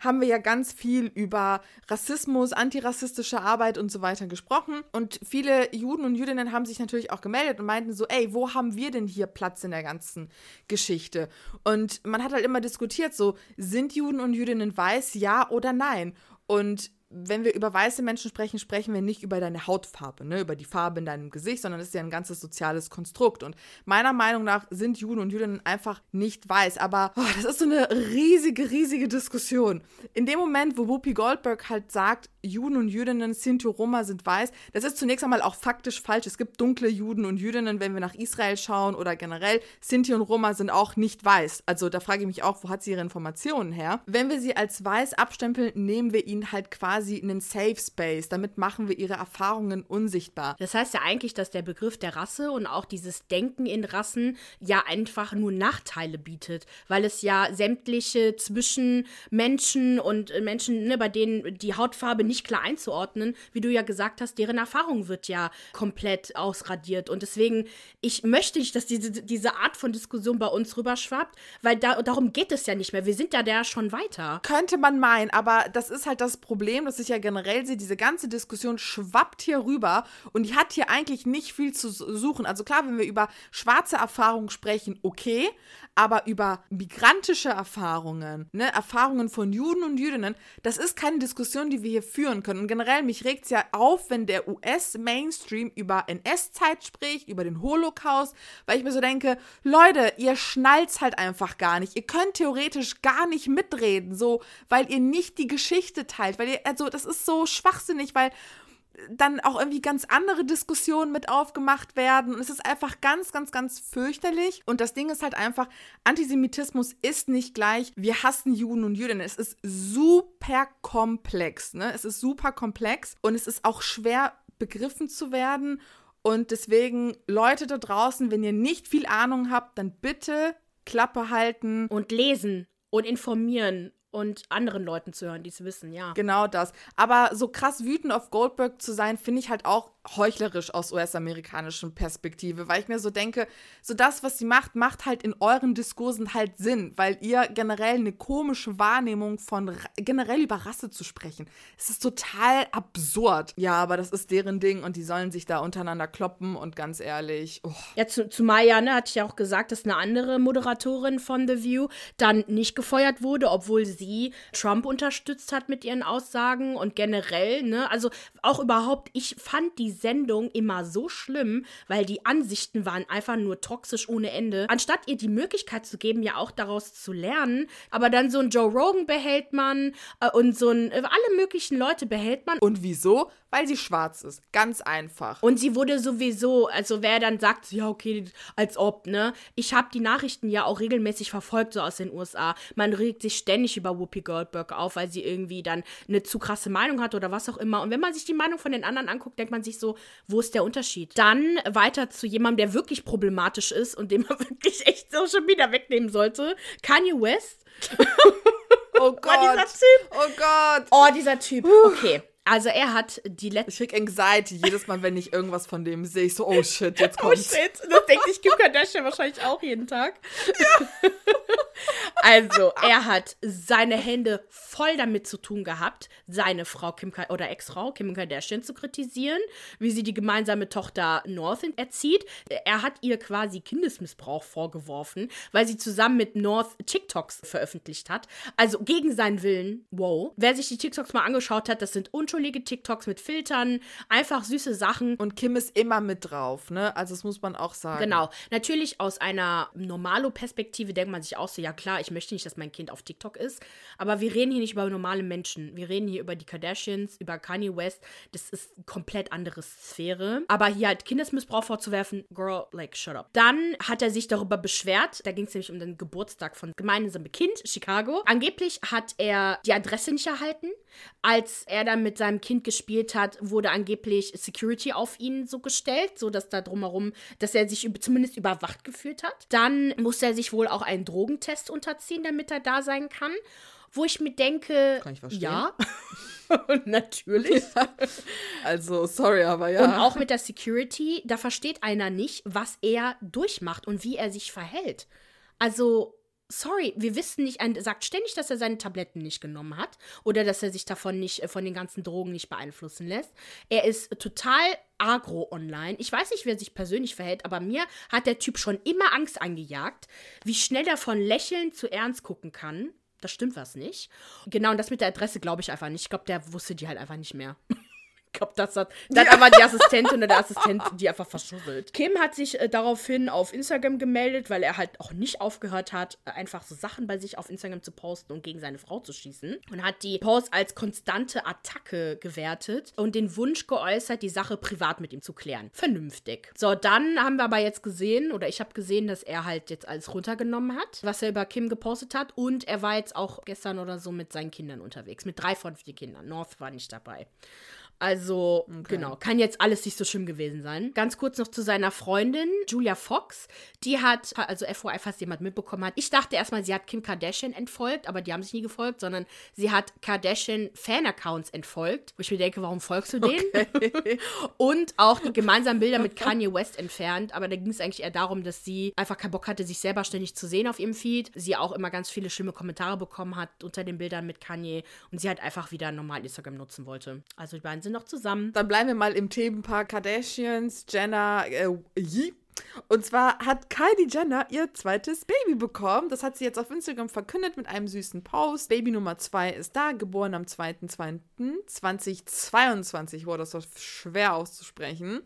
haben wir ja ganz viel über Rassismus, antirassistische Arbeit und so weiter gesprochen. Und viele Juden und Jüdinnen haben sich natürlich auch gemeldet und meinten so, ey, wo haben wir denn hier Platz in der ganzen Geschichte? Und man hat halt immer diskutiert, so, sind Juden und Jüdinnen weiß, ja oder nein? Und wenn wir über weiße Menschen sprechen, sprechen wir nicht über deine Hautfarbe, ne, über die Farbe in deinem Gesicht, sondern es ist ja ein ganzes soziales Konstrukt. Und meiner Meinung nach sind Juden und Jüdinnen einfach nicht weiß. Aber oh, das ist so eine riesige, riesige Diskussion. In dem Moment, wo Whoopi Goldberg halt sagt, Juden und Jüdinnen, Sinti Roma sind weiß, das ist zunächst einmal auch faktisch falsch. Es gibt dunkle Juden und Jüdinnen, wenn wir nach Israel schauen oder generell. Sinti und Roma sind auch nicht weiß. Also da frage ich mich auch, wo hat sie ihre Informationen her? Wenn wir sie als weiß abstempeln, nehmen wir ihnen halt quasi quasi einen Safe Space. Damit machen wir ihre Erfahrungen unsichtbar. Das heißt ja eigentlich, dass der Begriff der Rasse und auch dieses Denken in Rassen ja einfach nur Nachteile bietet, weil es ja sämtliche zwischen Menschen und Menschen, ne, bei denen die Hautfarbe nicht klar einzuordnen, wie du ja gesagt hast, deren Erfahrung wird ja komplett ausradiert. Und deswegen, ich möchte nicht, dass diese, diese Art von Diskussion bei uns rüberschwappt, weil da, darum geht es ja nicht mehr. Wir sind ja da schon weiter. Könnte man meinen, aber das ist halt das Problem, dass ich ja generell sehe, diese ganze Diskussion schwappt hier rüber und die hat hier eigentlich nicht viel zu suchen. Also klar, wenn wir über schwarze Erfahrungen sprechen, okay, aber über migrantische Erfahrungen, ne, Erfahrungen von Juden und Jüdinnen, das ist keine Diskussion, die wir hier führen können. Und generell, mich regt es ja auf, wenn der US-Mainstream über NS-Zeit spricht, über den Holocaust, weil ich mir so denke, Leute, ihr schnallt's halt einfach gar nicht. Ihr könnt theoretisch gar nicht mitreden, so, weil ihr nicht die Geschichte teilt, weil ihr, also also das ist so schwachsinnig, weil dann auch irgendwie ganz andere Diskussionen mit aufgemacht werden. Und es ist einfach ganz, ganz, ganz fürchterlich. Und das Ding ist halt einfach, Antisemitismus ist nicht gleich, wir hassen Juden und Jüdinnen. Es ist super komplex. Ne? Es ist super komplex und es ist auch schwer begriffen zu werden. Und deswegen, Leute da draußen, wenn ihr nicht viel Ahnung habt, dann bitte Klappe halten. Und lesen und informieren und anderen Leuten zu hören, die es wissen, ja. Genau das. Aber so krass wütend auf Goldberg zu sein, finde ich halt auch heuchlerisch aus US-amerikanischen Perspektive, weil ich mir so denke, so das, was sie macht, macht halt in euren Diskursen halt Sinn, weil ihr generell eine komische Wahrnehmung von generell über Rasse zu sprechen. Es ist total absurd. Ja, aber das ist deren Ding und die sollen sich da untereinander kloppen und ganz ehrlich. Oh. Ja, zu, zu Maya, ne, hatte ich ja auch gesagt, dass eine andere Moderatorin von The View dann nicht gefeuert wurde, obwohl sie Trump unterstützt hat mit ihren Aussagen und generell, ne, also auch überhaupt, ich fand die Sendung immer so schlimm, weil die Ansichten waren einfach nur toxisch ohne Ende. Anstatt ihr die Möglichkeit zu geben, ja auch daraus zu lernen, aber dann so ein Joe Rogan behält man äh, und so ein, äh, alle möglichen Leute behält man. Und wieso? Weil sie schwarz ist. Ganz einfach. Und sie wurde sowieso, also wer dann sagt, ja, okay, als ob, ne? Ich habe die Nachrichten ja auch regelmäßig verfolgt, so aus den USA. Man regt sich ständig über Whoopi Goldberg auf, weil sie irgendwie dann eine zu krasse Meinung hat oder was auch immer. Und wenn man sich die Meinung von den anderen anguckt, denkt man sich so, wo ist der Unterschied? Dann weiter zu jemandem, der wirklich problematisch ist und den man (laughs) wirklich echt so schon wieder wegnehmen sollte. Kanye West. (laughs) oh Gott. Oh, dieser Typ. Oh Gott. Oh, dieser Typ. Okay. Also er hat die letzte. Ich krieg Anxiety jedes Mal, wenn ich irgendwas von dem sehe. Ich so, oh shit, jetzt oh kommt's. Oh shit. Das denkt sich Kim Kardashian wahrscheinlich auch jeden Tag. Ja. Also, er hat seine Hände voll damit zu tun gehabt, seine Frau Kim Ka oder Ex-Frau Kim Kardashian zu kritisieren, wie sie die gemeinsame Tochter North erzieht. Er hat ihr quasi Kindesmissbrauch vorgeworfen, weil sie zusammen mit North TikToks veröffentlicht hat. Also gegen seinen Willen. Wow. Wer sich die TikToks mal angeschaut hat, das sind unschuldige TikToks mit Filtern, einfach süße Sachen. Und Kim ist immer mit drauf, ne? Also das muss man auch sagen. Genau. Natürlich aus einer Normalo-Perspektive denkt man sich auch so, ja klar, ich möchte nicht, dass mein Kind auf TikTok ist. Aber wir reden hier nicht über normale Menschen. Wir reden hier über die Kardashians, über Kanye West. Das ist eine komplett andere Sphäre. Aber hier halt Kindesmissbrauch vorzuwerfen, girl, like, shut up. Dann hat er sich darüber beschwert. Da ging es nämlich um den Geburtstag von gemeinsamen Kind, Chicago. Angeblich hat er die Adresse nicht erhalten. Als er dann mit seinem Kind gespielt hat, wurde angeblich Security auf ihn so gestellt, so dass da drumherum, dass er sich zumindest überwacht gefühlt hat. Dann musste er sich wohl auch einen Drogentest unterziehen, damit er da sein kann. Wo ich mir denke, Kann ich verstehen. ja, (laughs) natürlich. Ja. Also, sorry, aber ja. Und auch mit der Security, da versteht einer nicht, was er durchmacht und wie er sich verhält. Also, sorry, wir wissen nicht, er sagt ständig, dass er seine Tabletten nicht genommen hat oder dass er sich davon nicht, äh, von den ganzen Drogen nicht beeinflussen lässt. Er ist total agro online. Ich weiß nicht, wer sich persönlich verhält, aber mir hat der Typ schon immer Angst eingejagt, wie schnell er von Lächeln zu Ernst gucken kann. Da stimmt was nicht. Genau, und das mit der Adresse glaube ich einfach nicht. Ich glaube, der wusste die halt einfach nicht mehr. (laughs) Ich glaube, das hat, (laughs) dann aber die Assistentin oder der Assistent die einfach verschuddelt. Kim hat sich äh, daraufhin auf Instagram gemeldet, weil er halt auch nicht aufgehört hat, äh, einfach so Sachen bei sich auf Instagram zu posten und gegen seine Frau zu schießen. Und hat die Post als konstante Attacke gewertet und den Wunsch geäußert, die Sache privat mit ihm zu klären. Vernünftig. So, dann haben wir aber jetzt gesehen, oder ich habe gesehen, dass er halt jetzt alles runtergenommen hat, was er über Kim gepostet hat. Und er war jetzt auch gestern oder so mit seinen Kindern unterwegs. Mit drei von vier Kindern. North war nicht dabei. Also, okay. genau, kann jetzt alles nicht so schlimm gewesen sein. Ganz kurz noch zu seiner Freundin, Julia Fox. Die hat, also FYI, falls jemand mitbekommen hat. Ich dachte erstmal, sie hat Kim Kardashian entfolgt, aber die haben sich nie gefolgt, sondern sie hat Kardashian Fan-Accounts entfolgt. Wo ich mir denke, warum folgst du denen? Okay. (laughs) Und auch die gemeinsamen Bilder mit Kanye West entfernt. Aber da ging es eigentlich eher darum, dass sie einfach keinen Bock hatte, sich selber ständig zu sehen auf ihrem Feed. Sie auch immer ganz viele schlimme Kommentare bekommen hat unter den Bildern mit Kanye. Und sie halt einfach wieder normal Instagram nutzen wollte. Also die beiden sind sind noch zusammen. Dann bleiben wir mal im Themenpark Kardashians, Jenner, äh, Yee. Und zwar hat Kylie Jenner ihr zweites Baby bekommen. Das hat sie jetzt auf Instagram verkündet mit einem süßen Post. Baby Nummer 2 ist da, geboren am 2.2.2022. Wurde das so schwer auszusprechen.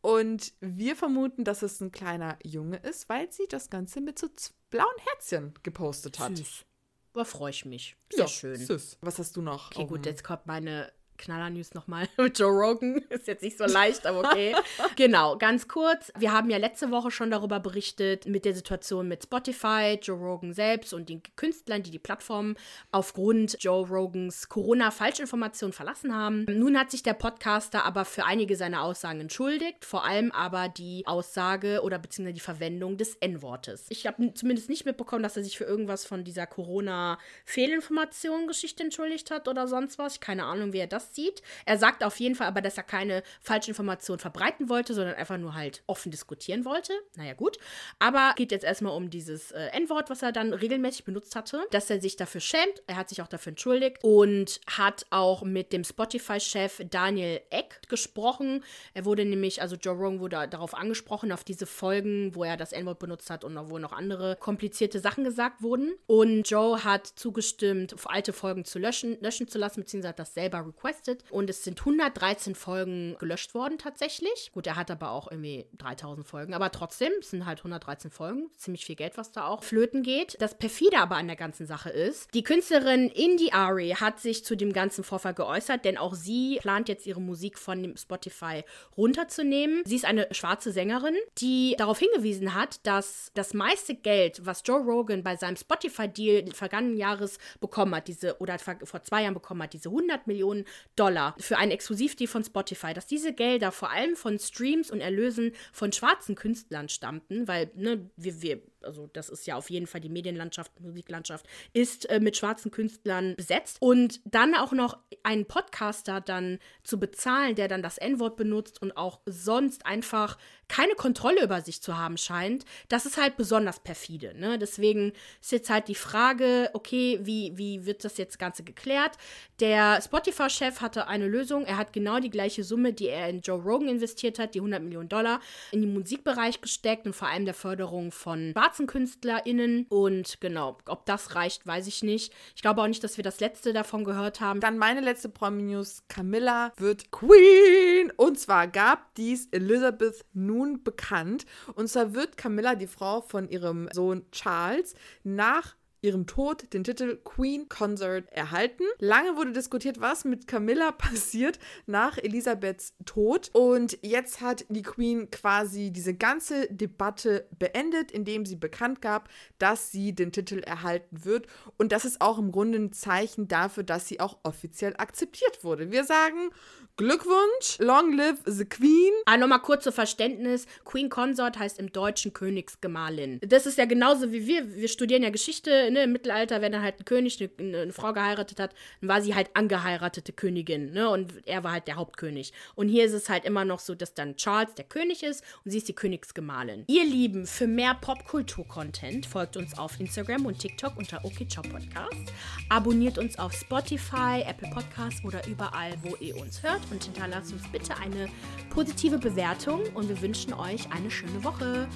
Und wir vermuten, dass es ein kleiner Junge ist, weil sie das Ganze mit so blauen Herzchen gepostet hat. Süß. Da freue ich mich. Sehr ja, schön. Süß. Was hast du noch? Okay, gut, jetzt kommt meine Knaller-News nochmal (laughs) mit Joe Rogan. Ist jetzt nicht so leicht, aber okay. (laughs) genau, ganz kurz. Wir haben ja letzte Woche schon darüber berichtet, mit der Situation mit Spotify, Joe Rogan selbst und den Künstlern, die die Plattform aufgrund Joe Rogans Corona-Falschinformationen verlassen haben. Nun hat sich der Podcaster aber für einige seiner Aussagen entschuldigt, vor allem aber die Aussage oder beziehungsweise die Verwendung des N-Wortes. Ich habe zumindest nicht mitbekommen, dass er sich für irgendwas von dieser Corona-Fehlinformation-Geschichte entschuldigt hat oder sonst was. Keine Ahnung, wie er das sieht. Er sagt auf jeden Fall aber, dass er keine Falschinformationen verbreiten wollte, sondern einfach nur halt offen diskutieren wollte. Naja, gut. Aber geht jetzt erstmal um dieses äh, N-Wort, was er dann regelmäßig benutzt hatte, dass er sich dafür schämt. Er hat sich auch dafür entschuldigt und hat auch mit dem Spotify-Chef Daniel Eck gesprochen. Er wurde nämlich, also Joe Rogan wurde darauf angesprochen, auf diese Folgen, wo er das N-Wort benutzt hat und wo noch andere komplizierte Sachen gesagt wurden. Und Joe hat zugestimmt, alte Folgen zu löschen, löschen zu lassen, beziehungsweise hat das selber requested getestet und es sind 113 Folgen gelöscht worden tatsächlich. Gut, er hat aber auch irgendwie 3000 Folgen, aber trotzdem es sind halt 113 Folgen. Ziemlich viel Geld, was da auch flöten geht. Das perfide aber an der ganzen Sache ist, die Künstlerin Indie Ari hat sich zu dem ganzen Vorfall geäußert, denn auch sie plant jetzt ihre Musik von dem Spotify runterzunehmen. Sie ist eine schwarze Sängerin, die darauf hingewiesen hat, dass das meiste Geld, was Joe Rogan bei seinem Spotify-Deal vergangenen Jahres bekommen hat, diese oder vor zwei Jahren bekommen hat, diese 100 Millionen Dollar für einen Exklusivdeal von Spotify, dass diese Gelder vor allem von Streams und Erlösen von schwarzen Künstlern stammten, weil ne, wir, wir also das ist ja auf jeden Fall die Medienlandschaft, Musiklandschaft, ist äh, mit schwarzen Künstlern besetzt. Und dann auch noch einen Podcaster dann zu bezahlen, der dann das N-Wort benutzt und auch sonst einfach keine Kontrolle über sich zu haben scheint, das ist halt besonders perfide. Ne? Deswegen ist jetzt halt die Frage, okay, wie, wie wird das jetzt Ganze geklärt? Der Spotify-Chef hatte eine Lösung. Er hat genau die gleiche Summe, die er in Joe Rogan investiert hat, die 100 Millionen Dollar, in den Musikbereich gesteckt und vor allem der Förderung von schwarzen KünstlerInnen. Und genau, ob das reicht, weiß ich nicht. Ich glaube auch nicht, dass wir das letzte davon gehört haben. Dann meine letzte Promi-News. Camilla wird Queen. Und zwar gab dies Elizabeth nun bekannt. Und zwar wird Camilla, die Frau von ihrem Sohn Charles, nach ihrem Tod den Titel Queen Consort erhalten. Lange wurde diskutiert, was mit Camilla (laughs) passiert nach Elisabeths Tod. Und jetzt hat die Queen quasi diese ganze Debatte beendet, indem sie bekannt gab, dass sie den Titel erhalten wird. Und das ist auch im Grunde ein Zeichen dafür, dass sie auch offiziell akzeptiert wurde. Wir sagen Glückwunsch, long live the Queen. Ah, nochmal kurz zur Verständnis. Queen Consort heißt im Deutschen Königsgemahlin. Das ist ja genauso wie wir. Wir studieren ja Geschichte ne? im Mittelalter, wenn dann halt ein König eine, eine, Frau geheiratet hat, dann war sie halt angeheiratete Königin. Ne? Und er war halt der Hauptkönig. Und hier ist es halt immer noch so, dass dann Charles der König ist und sie ist die Königsgemahlin. Ihr Lieben, für mehr Popkultur-Content folgt uns auf Instagram und TikTok unter OKCiao Podcast. Abonniert uns auf Spotify, Apple Podcasts oder überall, wo ihr uns hört und hinterlasst uns bitte eine positive Bewertung und wir wünschen euch eine schöne Woche.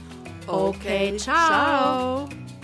Okay, ciao. ciao.